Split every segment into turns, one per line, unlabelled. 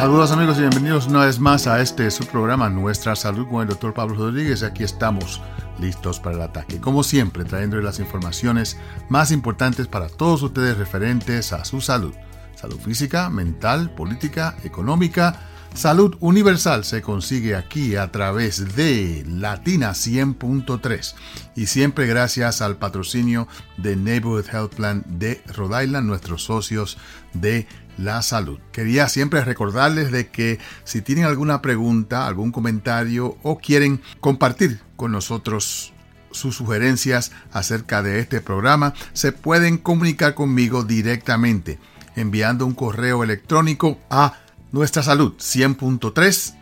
Saludos amigos y bienvenidos una vez más a este su programa Nuestra Salud con el doctor Pablo Rodríguez. Aquí estamos listos para el ataque. Como siempre, trayéndoles las informaciones más importantes para todos ustedes referentes a su salud. Salud física, mental, política, económica. Salud universal se consigue aquí a través de Latina 100.3 y siempre gracias al patrocinio de Neighborhood Health Plan de Rhode Island, nuestros socios de la salud. Quería siempre recordarles de que si tienen alguna pregunta, algún comentario o quieren compartir con nosotros sus sugerencias acerca de este programa, se pueden comunicar conmigo directamente enviando un correo electrónico a nuestra salud 100.3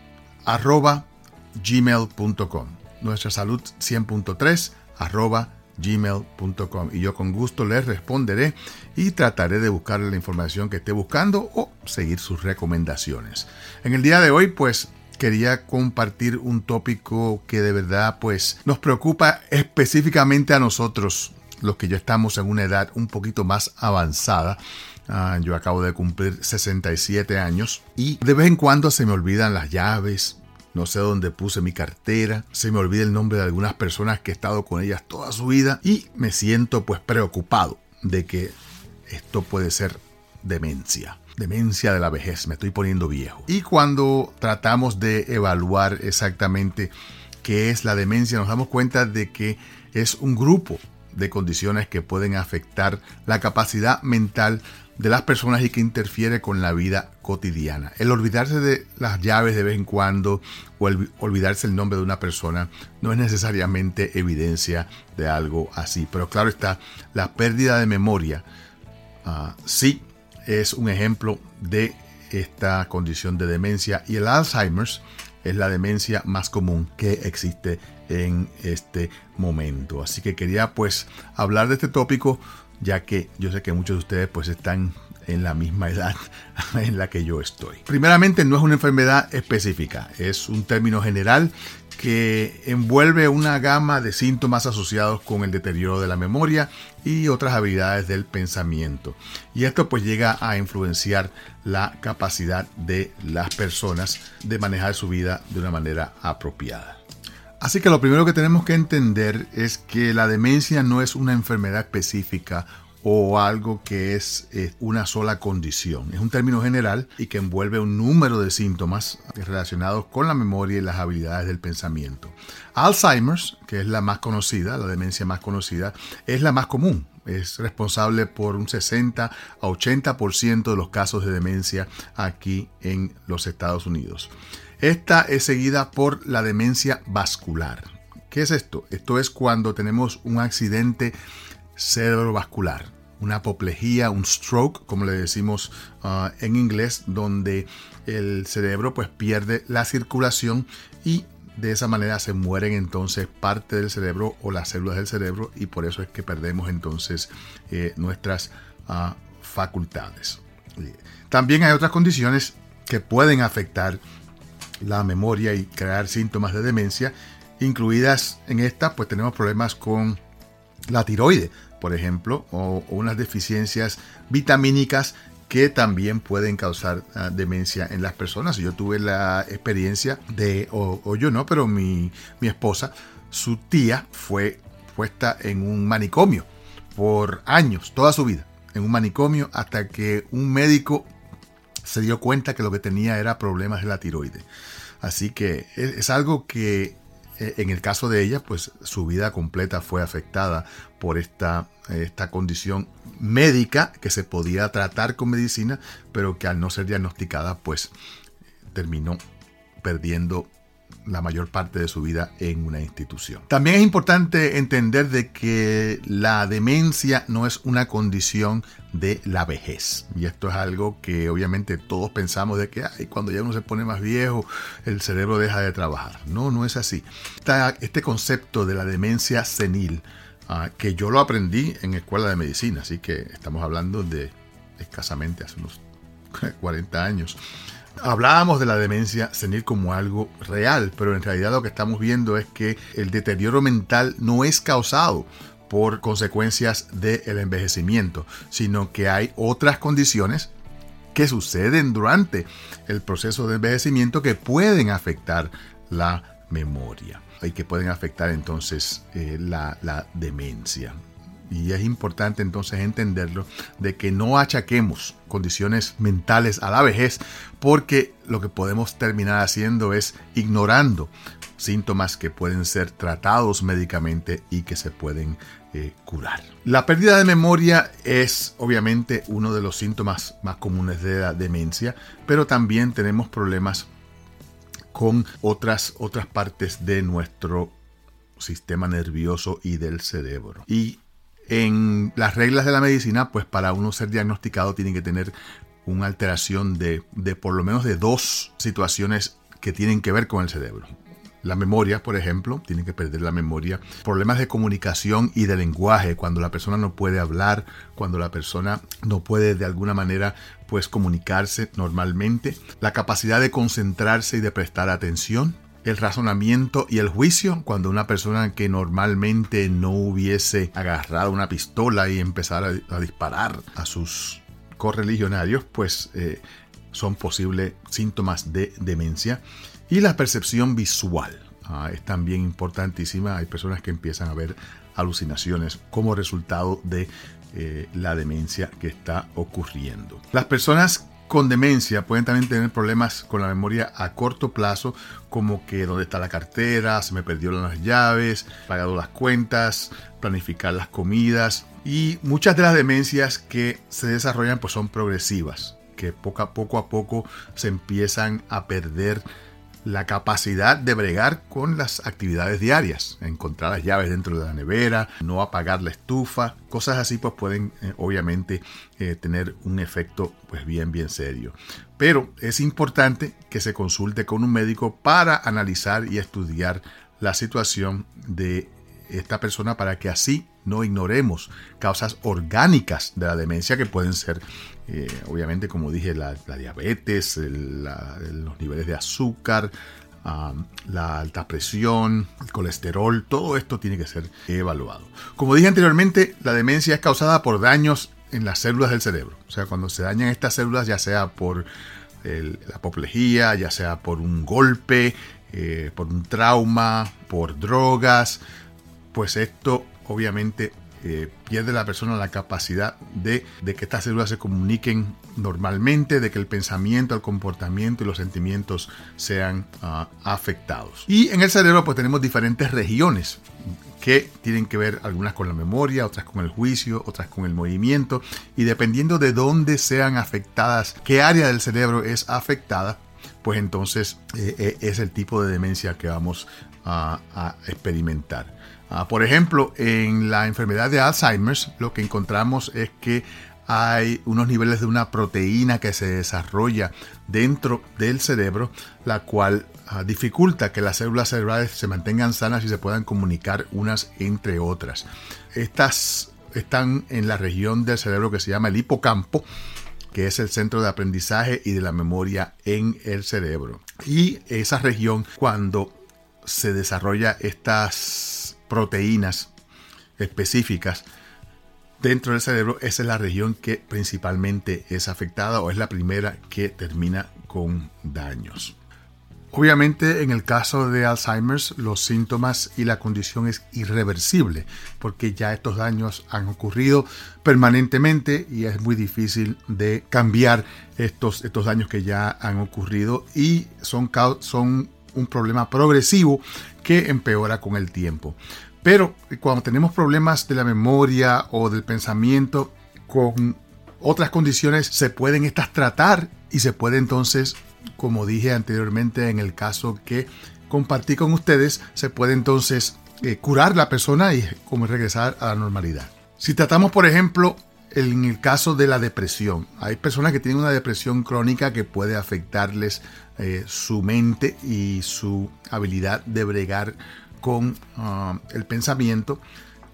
arroba gmail.com. Nuestra salud 100.3 arroba gmail.com y yo con gusto les responderé y trataré de buscar la información que esté buscando o seguir sus recomendaciones. En el día de hoy pues quería compartir un tópico que de verdad pues nos preocupa específicamente a nosotros los que ya estamos en una edad un poquito más avanzada. Ah, yo acabo de cumplir 67 años y de vez en cuando se me olvidan las llaves, no sé dónde puse mi cartera, se me olvida el nombre de algunas personas que he estado con ellas toda su vida y me siento pues preocupado de que esto puede ser demencia. Demencia de la vejez, me estoy poniendo viejo. Y cuando tratamos de evaluar exactamente qué es la demencia, nos damos cuenta de que es un grupo de condiciones que pueden afectar la capacidad mental de las personas y que interfiere con la vida cotidiana. El olvidarse de las llaves de vez en cuando o el olvidarse el nombre de una persona no es necesariamente evidencia de algo así. Pero claro está, la pérdida de memoria ah, sí es un ejemplo de esta condición de demencia y el Alzheimer's es la demencia más común que existe en este momento. Así que quería pues hablar de este tópico ya que yo sé que muchos de ustedes pues están en la misma edad en la que yo estoy. Primeramente no es una enfermedad específica, es un término general que envuelve una gama de síntomas asociados con el deterioro de la memoria y otras habilidades del pensamiento. Y esto pues llega a influenciar la capacidad de las personas de manejar su vida de una manera apropiada. Así que lo primero que tenemos que entender es que la demencia no es una enfermedad específica o algo que es eh, una sola condición. Es un término general y que envuelve un número de síntomas relacionados con la memoria y las habilidades del pensamiento. Alzheimer's, que es la más conocida, la demencia más conocida, es la más común. Es responsable por un 60 a 80% de los casos de demencia aquí en los Estados Unidos. Esta es seguida por la demencia vascular. ¿Qué es esto? Esto es cuando tenemos un accidente cerebrovascular, una apoplejía, un stroke, como le decimos uh, en inglés, donde el cerebro pues pierde la circulación y de esa manera se mueren entonces parte del cerebro o las células del cerebro y por eso es que perdemos entonces eh, nuestras uh, facultades. También hay otras condiciones que pueden afectar la memoria y crear síntomas de demencia. Incluidas en esta, pues tenemos problemas con la tiroide, por ejemplo, o, unas deficiencias vitamínicas que también pueden causar ah, demencia en las personas. Yo tuve la experiencia de, o, yo no, pero mi, mi, esposa, su tía fue puesta en un manicomio por años, toda su vida, en un manicomio hasta que un médico se dio cuenta que lo que tenía era problemas de la tiroide. Así que es, algo que eh, en el caso de ella, pues su vida completa fue afectada por esta, esta condición médica que se podía tratar con medicina, pero que al no ser diagnosticada, pues terminó perdiendo la mayor parte de su vida en una institución. También es importante entender de que la demencia no es una condición de la vejez. Y esto es algo que obviamente todos pensamos de que cuando ya uno se pone más viejo, el cerebro deja de trabajar. No, no es así. este concepto de la demencia senil, ah, que yo lo aprendí en escuela de medicina, así que estamos hablando de escasamente hace unos 40 años. Hablábamos de la demencia senil como algo real, pero en realidad lo que estamos viendo es que el deterioro mental no es causado por consecuencias del envejecimiento, sino que hay otras condiciones que suceden durante el proceso de envejecimiento que pueden afectar la memoria y que pueden afectar entonces eh, la, la demencia. Y es importante entonces entenderlo de que no achaquemos condiciones mentales a la vejez porque lo que podemos terminar haciendo es ignorando síntomas que pueden ser tratados médicamente y que se pueden eh, curar. La pérdida de memoria es obviamente uno de los síntomas más comunes de la demencia, pero también tenemos problemas con otras, otras partes de nuestro sistema nervioso y del cerebro. Y en las reglas de la medicina, pues para uno ser diagnosticado tiene que tener una alteración de, de por lo menos de dos situaciones que tienen que ver con el cerebro. La memoria, por ejemplo, tiene que perder la memoria. Problemas de comunicación y de lenguaje, cuando la persona no puede hablar, cuando la persona no puede de alguna manera pues comunicarse normalmente. La capacidad de concentrarse y de prestar atención. El razonamiento y el juicio, cuando una persona que normalmente no hubiese agarrado una pistola y empezar a, disparar a sus correligionarios, pues eh, son posibles síntomas de demencia. Y la percepción visual ah, es también importantísima. Hay personas que empiezan a ver alucinaciones como resultado de eh, la demencia que está ocurriendo. Las personas con demencia pueden también tener problemas con la memoria a corto plazo, como que dónde está la cartera, se me perdieron las llaves, pagado las cuentas, planificar las comidas. Y muchas de las demencias que se desarrollan pues son progresivas, que poco a poco a poco se empiezan a perder la capacidad de bregar con las actividades diarias, encontrar las llaves dentro de la nevera, no apagar la estufa, cosas así pues pueden eh, obviamente eh, tener un efecto pues bien bien serio. Pero es importante que se consulte con un médico para analizar y estudiar la situación de esta persona para que así no ignoremos causas orgánicas de la demencia que pueden ser, eh, obviamente, como dije, la, diabetes, los niveles de azúcar, la alta presión, el colesterol, todo esto tiene que ser evaluado. Como dije anteriormente, la demencia es causada por daños en las células del cerebro. O sea, cuando se dañan estas células, ya sea por la apoplejía, ya sea por un golpe, eh, por un trauma, por drogas, pues esto obviamente eh, pierde la persona la capacidad de, que estas células se comuniquen normalmente, de que el pensamiento, el comportamiento y los sentimientos sean ah, afectados. Y en el cerebro pues tenemos diferentes regiones que tienen que ver algunas con la memoria, otras con el juicio, otras con el movimiento y dependiendo de dónde sean afectadas, qué área del cerebro es afectada, pues entonces eh, eh, es el tipo de demencia que vamos a experimentar. Ah, por ejemplo, en la enfermedad de Alzheimer lo que encontramos es que hay unos niveles de una proteína que se desarrolla dentro del cerebro, la cual ah, dificulta que las células cerebrales se mantengan sanas y se puedan comunicar unas entre otras. Estas están en la región del cerebro que se llama el hipocampo, que es el centro de aprendizaje y de la memoria en el cerebro. Y esa región, cuando se desarrolla estas proteínas específicas dentro del cerebro, esa es la región que principalmente es afectada o es la primera que termina con daños. Obviamente en el caso de Alzheimer los síntomas y la condición es irreversible porque ya estos daños han ocurrido permanentemente y es muy difícil de cambiar estos, estos daños que ya han ocurrido y son, son un problema progresivo que empeora con el tiempo. Pero cuando tenemos problemas de la memoria o del pensamiento con otras condiciones, se pueden estas tratar y se puede entonces, como dije anteriormente en el caso que compartí con ustedes, se puede entonces eh, curar la persona y como regresar a la normalidad. Si tratamos, por ejemplo, en el caso de la depresión, hay personas que tienen una depresión crónica que puede afectarles eh, su mente y su habilidad de bregar con ah, el pensamiento.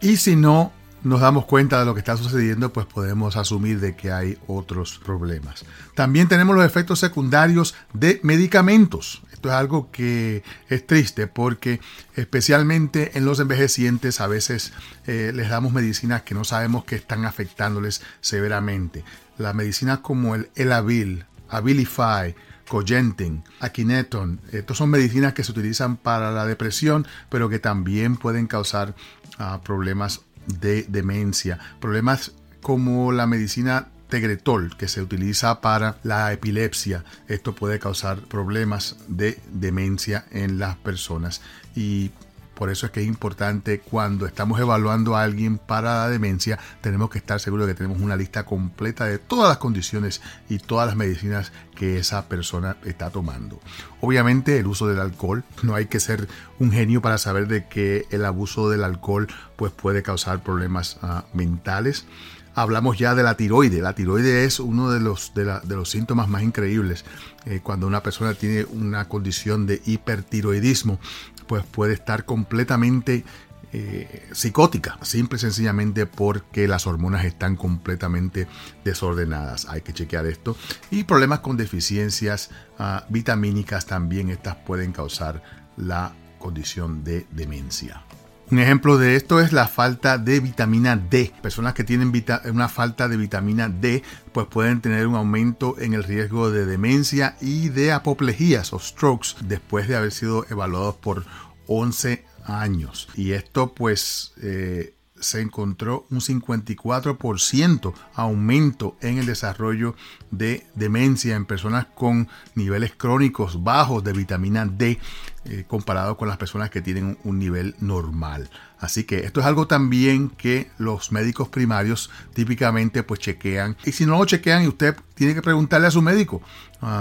Y si no nos damos cuenta de lo que está sucediendo, pues podemos asumir de que hay otros problemas. También tenemos los efectos secundarios de medicamentos. Esto es algo que es triste porque especialmente en los envejecientes a veces eh, les damos medicinas que no sabemos que están afectándoles severamente. Las medicinas como el Elavil, Abilify, Cogentin, Akineton. Estos son medicinas que se utilizan para la depresión, pero que también pueden causar ah, problemas de demencia, problemas como la medicina Tegretol, que se utiliza para la epilepsia. Esto puede causar problemas de demencia en las personas y por eso es que es importante cuando estamos evaluando a alguien para la demencia, tenemos que estar seguros de que tenemos una lista completa de todas las condiciones y todas las medicinas que esa persona está tomando. Obviamente el uso del alcohol, no hay que ser un genio para saber de que el abuso del alcohol pues puede causar problemas ah, mentales hablamos ya de la tiroide. La tiroide es uno de los, de, los síntomas más increíbles. Eh, cuando una persona tiene una condición de hipertiroidismo, pues puede estar completamente eh, psicótica, simple y sencillamente porque las hormonas están completamente desordenadas. Hay que chequear esto. Y problemas con deficiencias ah, vitamínicas también, estas pueden causar la condición de demencia. Un ejemplo de esto es la falta de vitamina D. Personas que tienen una falta de vitamina D pues pueden tener un aumento en el riesgo de demencia y de apoplejías o strokes después de haber sido evaluados por 11 años. Y esto pues eh, se encontró un 54% aumento en el desarrollo de demencia en personas con niveles crónicos bajos de vitamina D eh, comparado con las personas que tienen un nivel normal. Así que esto es algo también que los médicos primarios típicamente pues chequean. Y si no lo chequean, usted tiene que preguntarle a su médico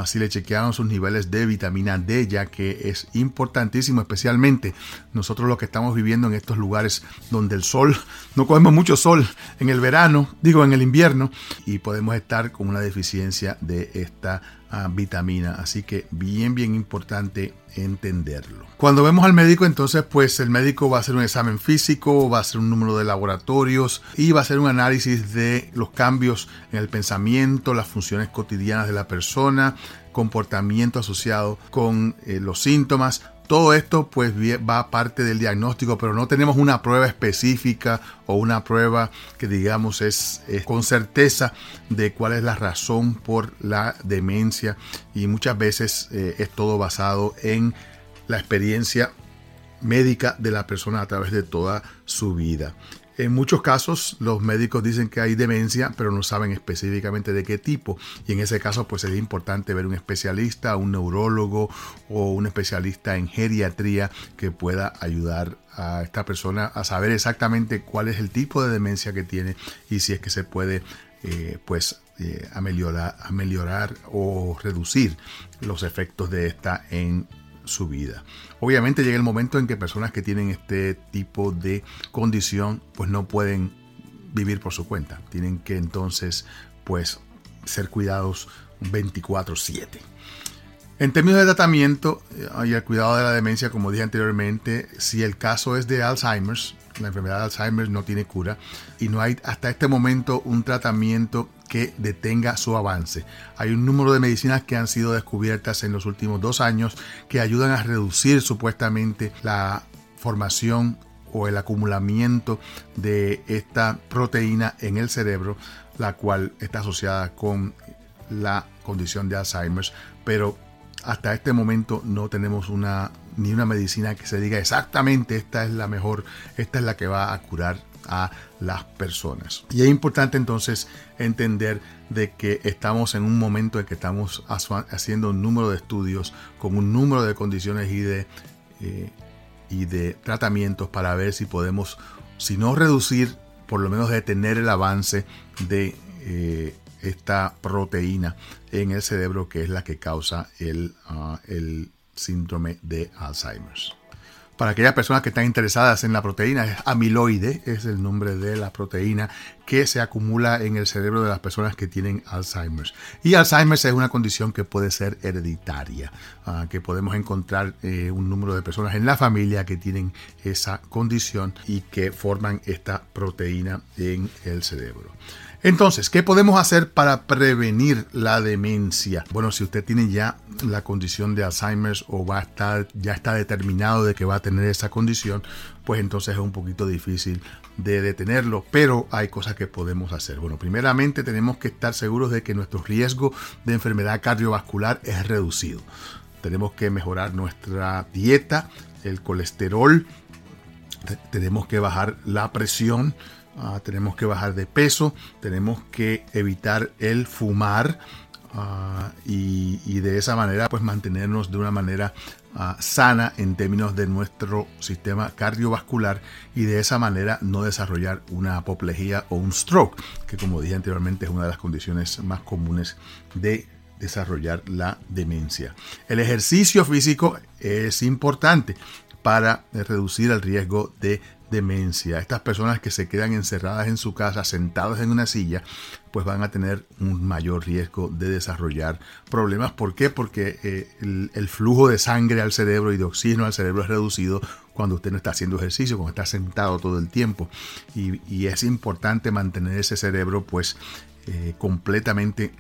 si le chequearon sus niveles de vitamina D, ya que es importantísimo, especialmente nosotros los que estamos viviendo en estos lugares donde el sol, no cogemos mucho sol en el verano, digo en el invierno, y podemos estar con una deficiencia de esta vitamina. Así que bien, bien importante entenderlo. Cuando vemos al médico, entonces, pues el médico va a hacer un examen físico, va a hacer un número de laboratorios y va a hacer un análisis de los cambios en el pensamiento, las funciones cotidianas de la persona, comportamiento asociado con eh, los síntomas, todo esto pues va parte del diagnóstico, pero no tenemos una prueba específica o una prueba que digamos es, con certeza de cuál es la razón por la demencia y muchas veces eh, es todo basado en la experiencia médica de la persona a través de toda su vida. En muchos casos los médicos dicen que hay demencia, pero no saben específicamente de qué tipo. Y en ese caso pues es importante ver un especialista, un neurólogo o un especialista en geriatría que pueda ayudar a esta persona a saber exactamente cuál es el tipo de demencia que tiene y si es que se puede eh, pues eh, ameliorar o reducir los efectos de esta en su vida. Obviamente llega el momento en que personas que tienen este tipo de condición pues no pueden vivir por su cuenta. Tienen que entonces pues ser cuidados 24/7. En términos de tratamiento eh, y el cuidado de la demencia, como dije anteriormente, si el caso es de Alzheimer's, la enfermedad de Alzheimer no tiene cura y no hay hasta este momento un tratamiento que detenga su avance. Hay un número de medicinas que han sido descubiertas en los últimos dos años que ayudan a reducir supuestamente la formación o el acumulamiento de esta proteína en el cerebro, la cual está asociada con la condición de Alzheimer, pero hasta este momento no tenemos una ni una medicina que se diga exactamente esta es la mejor, esta es la que va a curar a las personas. Y es importante entonces entender de que estamos en un momento en que estamos haciendo un número de estudios con un número de condiciones y de, eh, y de tratamientos para ver si podemos, si no reducir, por lo menos detener el avance de eh, esta proteína en el cerebro que es la que causa el, ah, el síndrome de Alzheimer. Para aquellas personas que están interesadas en la proteína, amiloide, es el nombre de la proteína que se acumula en el cerebro de las personas que tienen Alzheimer. Y Alzheimer es una condición que puede ser hereditaria, ah, que podemos encontrar eh, un número de personas en la familia que tienen esa condición y que forman esta proteína en el cerebro. Entonces, ¿qué podemos hacer para prevenir la demencia? Bueno, si usted tiene ya la condición de Alzheimer o va a estar, ya está determinado de que va a tener esa condición, pues entonces es un poquito difícil de detenerlo, pero hay cosas que podemos hacer. Bueno, primeramente tenemos que estar seguros de que nuestro riesgo de enfermedad cardiovascular es reducido. Tenemos que mejorar nuestra dieta, el colesterol, tenemos que bajar la presión, Ah, tenemos que bajar de peso, tenemos que evitar el fumar ah, y, de esa manera pues mantenernos de una manera ah, sana en términos de nuestro sistema cardiovascular y de esa manera no desarrollar una apoplejía o un stroke, que como dije anteriormente es una de las condiciones más comunes de desarrollar la demencia. El ejercicio físico es importante para reducir el riesgo de demencia, estas personas que se quedan encerradas en su casa, sentadas en una silla, pues van a tener un mayor riesgo de desarrollar problemas. ¿Por qué? Porque eh, el, flujo de sangre al cerebro y de oxígeno al cerebro es reducido cuando usted no está haciendo ejercicio, cuando está sentado todo el tiempo. Y, es importante mantener ese cerebro pues eh, completamente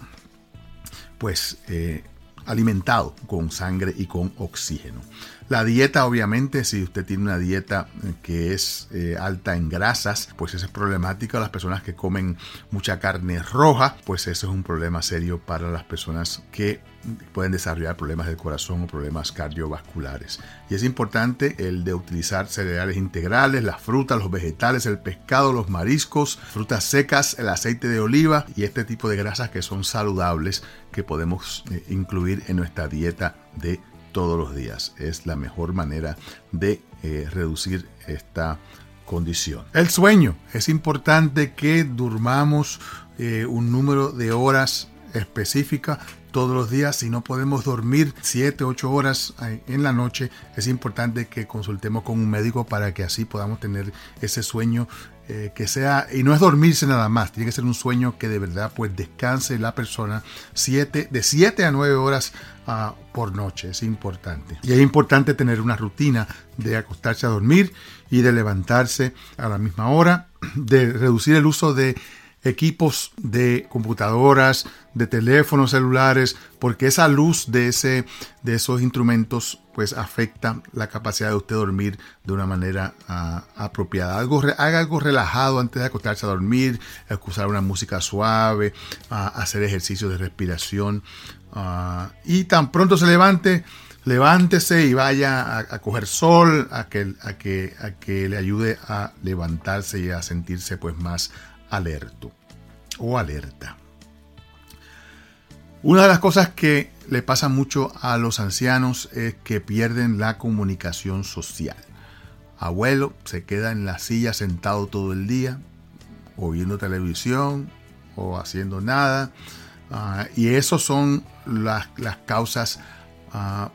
pues eh, alimentado con sangre y con oxígeno. La dieta, obviamente, si usted tiene una dieta eh, que es eh, alta en grasas, pues eso es problemático. Las personas que comen mucha carne roja, pues eso es un problema serio para las personas que pueden desarrollar problemas del corazón o problemas cardiovasculares. Y es importante el de utilizar cereales integrales, las frutas, los vegetales, el pescado, los mariscos, frutas secas, el aceite de oliva y este tipo de grasas que son saludables que podemos eh, incluir en nuestra dieta de todos los días. Es la mejor manera de eh, reducir esta condición. El sueño. Es importante que durmamos eh, un número de horas específica todos los días. Si no podemos dormir 7, 8 horas eh, en la noche, es importante que consultemos con un médico para que así podamos tener ese sueño que sea, y no es dormirse nada más, tiene que ser un sueño que de verdad pues descanse la persona siete, de 7 a 9 horas por noche, es importante. Y es importante tener una rutina de acostarse a dormir y de levantarse a la misma hora, de reducir el uso de equipos de computadoras, de teléfonos celulares, porque esa luz de, ese, de esos instrumentos pues afecta la capacidad de usted dormir de una manera ah, apropiada. Haga algo relajado antes de acostarse a dormir, escuchar una música suave, ah, hacer ejercicios de respiración ah, y tan pronto se levante, levántese y vaya a, coger sol, a que, a, que, a que le ayude a levantarse y a sentirse pues más alerto o alerta. Una de las cosas que le pasa mucho a los ancianos es que pierden la comunicación social. Abuelo se queda en la silla sentado todo el día, o viendo televisión, o haciendo nada. Ah, y esas son las, causas ah,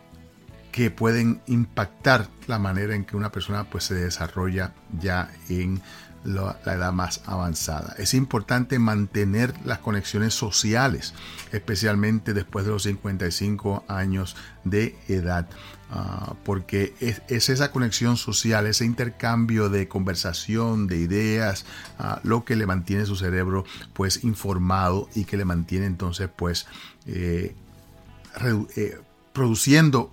que pueden impactar la manera en que una persona pues, se desarrolla ya en la, edad más avanzada. Es importante mantener las conexiones sociales, especialmente después de los 55 años de edad, ah, porque es, esa conexión social, ese intercambio de conversación, de ideas, ah, lo que le mantiene su cerebro pues informado y que le mantiene entonces pues eh, eh, produciendo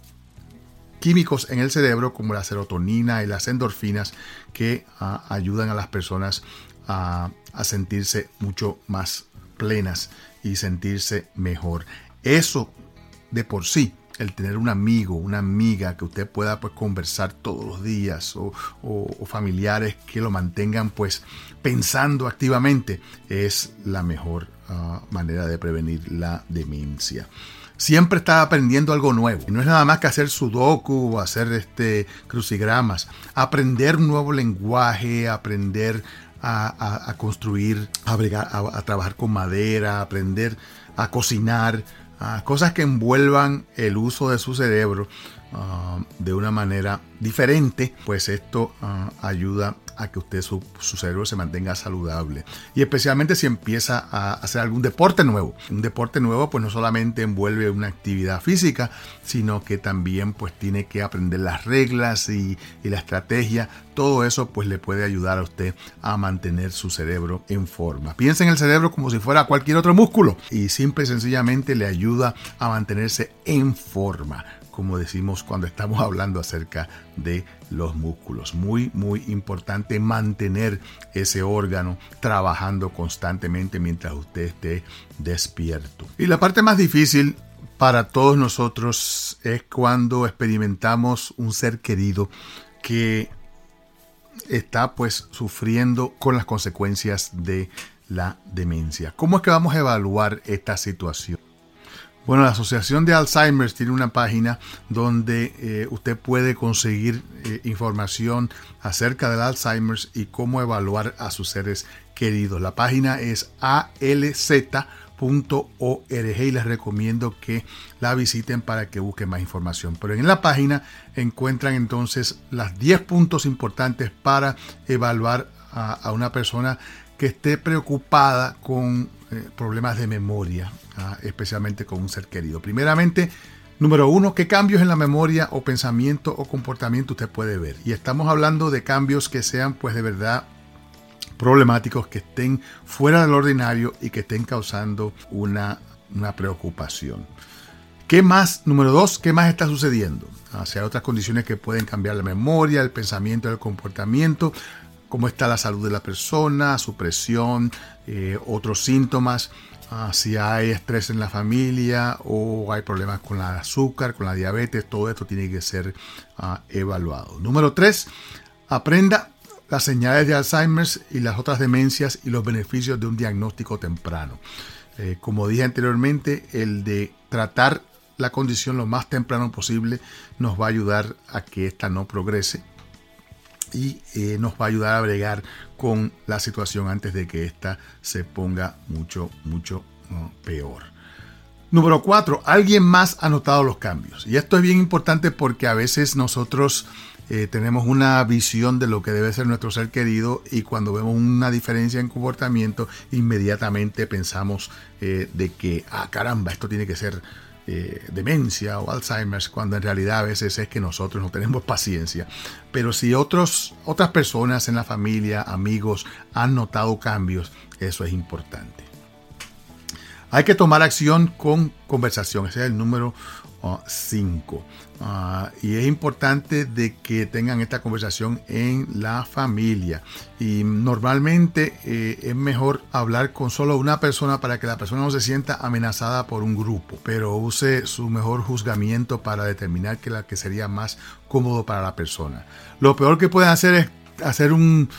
químicos en el cerebro como la serotonina y las endorfinas que ah, ayudan a las personas a, sentirse mucho más plenas y sentirse mejor. Eso de por sí el tener un amigo, una amiga que usted pueda pues conversar todos los días o, familiares que lo mantengan pues pensando activamente es la mejor ah, manera de prevenir la demencia siempre está aprendiendo algo nuevo. No es nada más que hacer sudoku o hacer este, crucigramas. Aprender un nuevo lenguaje, aprender a, construir, a, trabajar con madera, aprender a cocinar, cosas que envuelvan el uso de su cerebro ah, de una manera diferente, pues esto ah, ayuda a que usted su, cerebro se mantenga saludable. Y especialmente si empieza a hacer algún deporte nuevo. Un deporte nuevo pues no solamente envuelve una actividad física, sino que también pues tiene que aprender las reglas y, y la estrategia. Todo eso pues le puede ayudar a usted a mantener su cerebro en forma. Piensa en el cerebro como si fuera cualquier otro músculo y simple y sencillamente le ayuda a mantenerse en forma como decimos cuando estamos hablando acerca de los músculos. Muy, muy importante mantener ese órgano trabajando constantemente mientras usted esté despierto. Y la parte más difícil para todos nosotros es cuando experimentamos un ser querido que está pues sufriendo con las consecuencias de la demencia. ¿Cómo es que vamos a evaluar esta situación? Bueno, la Asociación de Alzheimer tiene una página donde eh, usted puede conseguir eh, información acerca del Alzheimer y cómo evaluar a sus seres queridos. La página es alz.org y les recomiendo que la visiten para que busquen más información. Pero en la página encuentran entonces las 10 puntos importantes para evaluar a, a una persona que esté preocupada con eh, problemas de memoria, ah, especialmente con un ser querido. Primeramente, número uno, ¿qué cambios en la memoria o pensamiento o comportamiento usted puede ver? Y estamos hablando de cambios que sean pues de verdad problemáticos, que estén fuera del ordinario y que estén causando una, una preocupación. ¿Qué más? Número dos, ¿qué más está sucediendo? Ah, hay otras condiciones que pueden cambiar la memoria, el pensamiento, el comportamiento, cómo está la salud de la persona, su presión, eh, otros síntomas, ah, si hay estrés en la familia o hay problemas con la azúcar, con la diabetes, todo esto tiene que ser ah, evaluado. Número 3, aprenda las señales de Alzheimer y las otras demencias y los beneficios de un diagnóstico temprano. Eh, como dije anteriormente, el de tratar la condición lo más temprano posible nos va a ayudar a que ésta no progrese y eh, nos va a ayudar a bregar con la situación antes de que ésta se ponga mucho, mucho peor. Número cuatro, alguien más ha notado los cambios. Y esto es bien importante porque a veces nosotros eh, tenemos una visión de lo que debe ser nuestro ser querido y cuando vemos una diferencia en comportamiento, inmediatamente pensamos eh, de que, ah, caramba, esto tiene que ser eh, demencia o Alzheimer, cuando en realidad a veces es que nosotros no tenemos paciencia. Pero si otros, otras personas en la familia, amigos, han notado cambios, eso es importante. Hay que tomar acción con conversación, ese es el número 5. Ah, y es importante de que tengan esta conversación en la familia. Y normalmente eh, es mejor hablar con solo una persona para que la persona no se sienta amenazada por un grupo, pero use su mejor juzgamiento para determinar qué la que sería más cómodo para la persona. Lo peor que pueden hacer es hacer un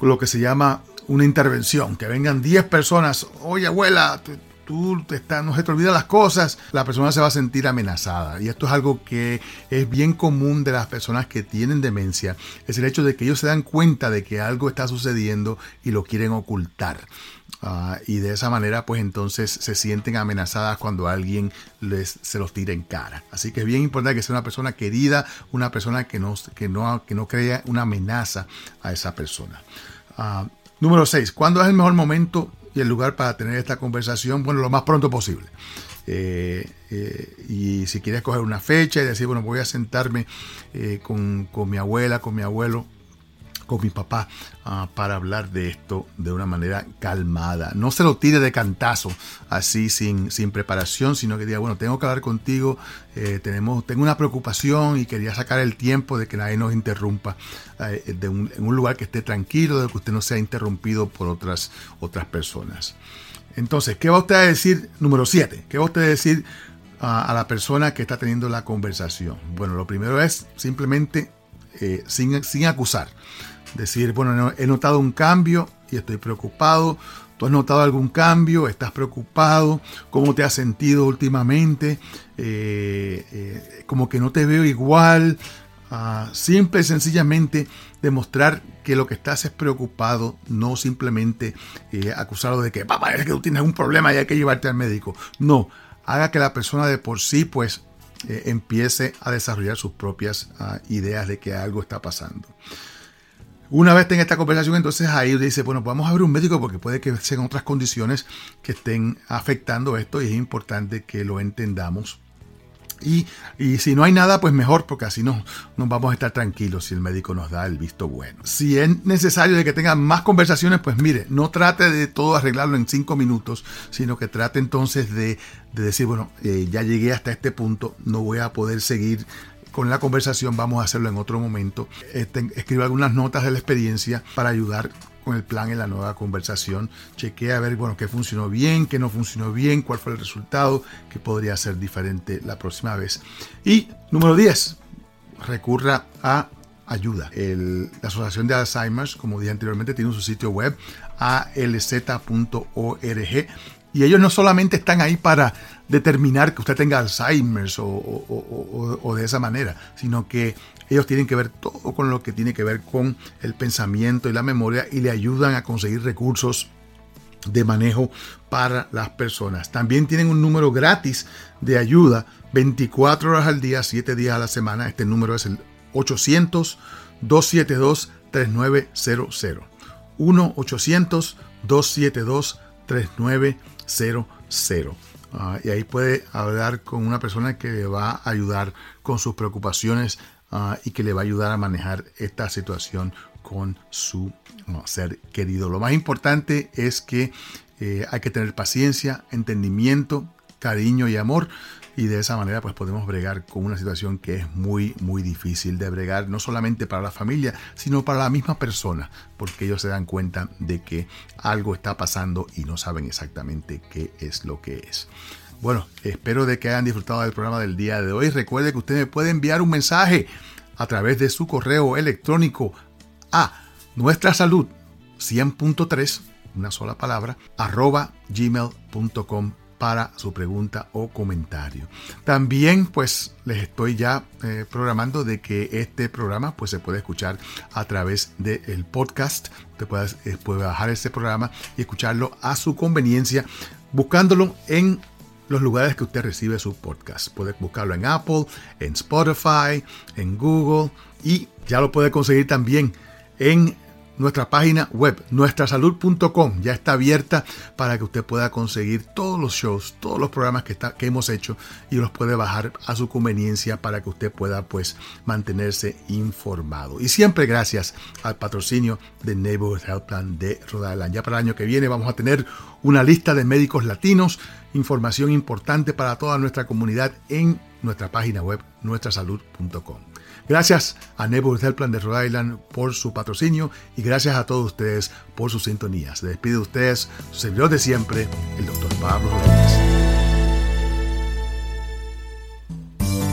lo que se llama una intervención, que vengan 10 personas, oye abuela, tú está, no se te olvidan las cosas, la persona se va a sentir amenazada. Y esto es algo que es bien común de las personas que tienen demencia, es el hecho de que ellos se dan cuenta de que algo está sucediendo y lo quieren ocultar. Ah, y de esa manera, pues entonces se sienten amenazadas cuando alguien les, se los tira en cara. Así que es bien importante que sea una persona querida, una persona que no, que no, que no crea una amenaza a esa persona. Ah, número 6. ¿Cuándo es el mejor momento y el lugar para tener esta conversación, bueno, lo más pronto posible. Eh, eh, y si quieres coger una fecha y decir, bueno, voy a sentarme eh, con, con, mi abuela, con mi abuelo, con mi papá ah, para hablar de esto de una manera calmada. No se lo tire de cantazo, así sin, sin preparación, sino que diga, bueno, tengo que hablar contigo, eh, tenemos, tengo una preocupación y quería sacar el tiempo de que nadie nos interrumpa eh, en un lugar que esté tranquilo, de que usted no sea interrumpido por otras, otras personas. Entonces, ¿qué va usted a decir? Número 7, ¿qué va usted a decir a la persona que está teniendo la conversación? Bueno, lo primero es simplemente eh, sin, sin acusar decir, bueno, he notado un cambio y estoy preocupado. ¿Tú has notado algún cambio? ¿Estás preocupado? ¿Cómo te has sentido últimamente? Eh, eh, como que no te veo igual. Ah, simple y sencillamente demostrar que lo que estás es preocupado, no simplemente eh, acusarlo de que, papá, es que tú tienes un problema y hay que llevarte al médico. No, haga que la persona de por sí pues empiece a desarrollar sus propias ah, ideas de que algo está pasando. Una vez tenga esta conversación, entonces ahí dice, bueno, vamos a ver un médico porque puede que sean otras condiciones que estén afectando esto y es importante que lo entendamos. Y, si no hay nada, pues mejor, porque así no, nos vamos a estar tranquilos si el médico nos da el visto bueno. Si es necesario de que tengan más conversaciones, pues mire, no trate de todo arreglarlo en cinco minutos, sino que trate entonces de, decir, bueno, eh, ya llegué hasta este punto, no voy a poder seguir con la conversación, vamos a hacerlo en otro momento. Este, escriba algunas notas de la experiencia para ayudar con el plan en la nueva conversación. Chequea a ver, bueno, qué funcionó bien, qué no funcionó bien, cuál fue el resultado, qué podría ser diferente la próxima vez. Y número 10, recurra a ayuda. la Asociación de Alzheimer, como dije anteriormente, tiene su sitio web alz.org y ellos no solamente están ahí para determinar que usted tenga Alzheimer o, de esa manera, sino que ellos tienen que ver todo con lo que tiene que ver con el pensamiento y la memoria y le ayudan a conseguir recursos de manejo para las personas. También tienen un número gratis de ayuda 24 horas al día, 7 días a la semana. Este número es el 800-272-3900. 1-800-272-3900. 00. Ah, y ahí puede hablar con una persona que le va a ayudar con sus preocupaciones ah, y que le va a ayudar a manejar esta situación con su ser querido. Lo más importante es que eh, hay que tener paciencia, entendimiento, cariño y amor y de esa manera pues podemos bregar con una situación que es muy muy difícil de bregar no solamente para la familia sino para la misma persona porque ellos se dan cuenta de que algo está pasando y no saben exactamente qué es lo que es. Bueno, espero de que hayan disfrutado del programa del día de hoy. Recuerde que usted me puede enviar un mensaje a través de su correo electrónico a nuestra salud 100.3, una sola palabra, arroba gmail.com para su pregunta o comentario. También pues les estoy ya eh, programando de que este programa pues se puede escuchar a través del podcast. Usted eh, puede bajar este programa y escucharlo a su conveniencia buscándolo en los lugares que usted recibe su podcast. Puede buscarlo en Apple, en Spotify, en Google y ya lo puede conseguir también en nuestra página web, nuestrasalud.com, ya está abierta para que usted pueda conseguir todos los shows, todos los programas que, está, que hemos hecho y los puede bajar a su conveniencia para que usted pueda pues mantenerse informado. Y siempre gracias al patrocinio de Neighborhood Health Plan de Rhode Island. Ya para el año que viene vamos a tener una lista de médicos latinos, información importante para toda nuestra comunidad en nuestra página web, nuestrasalud.com. Gracias a Neighborhood Plan de Rhode Island por su patrocinio y gracias a todos ustedes por su sintonía. Se despide de ustedes su servidor de siempre, el doctor Pablo Rodríguez.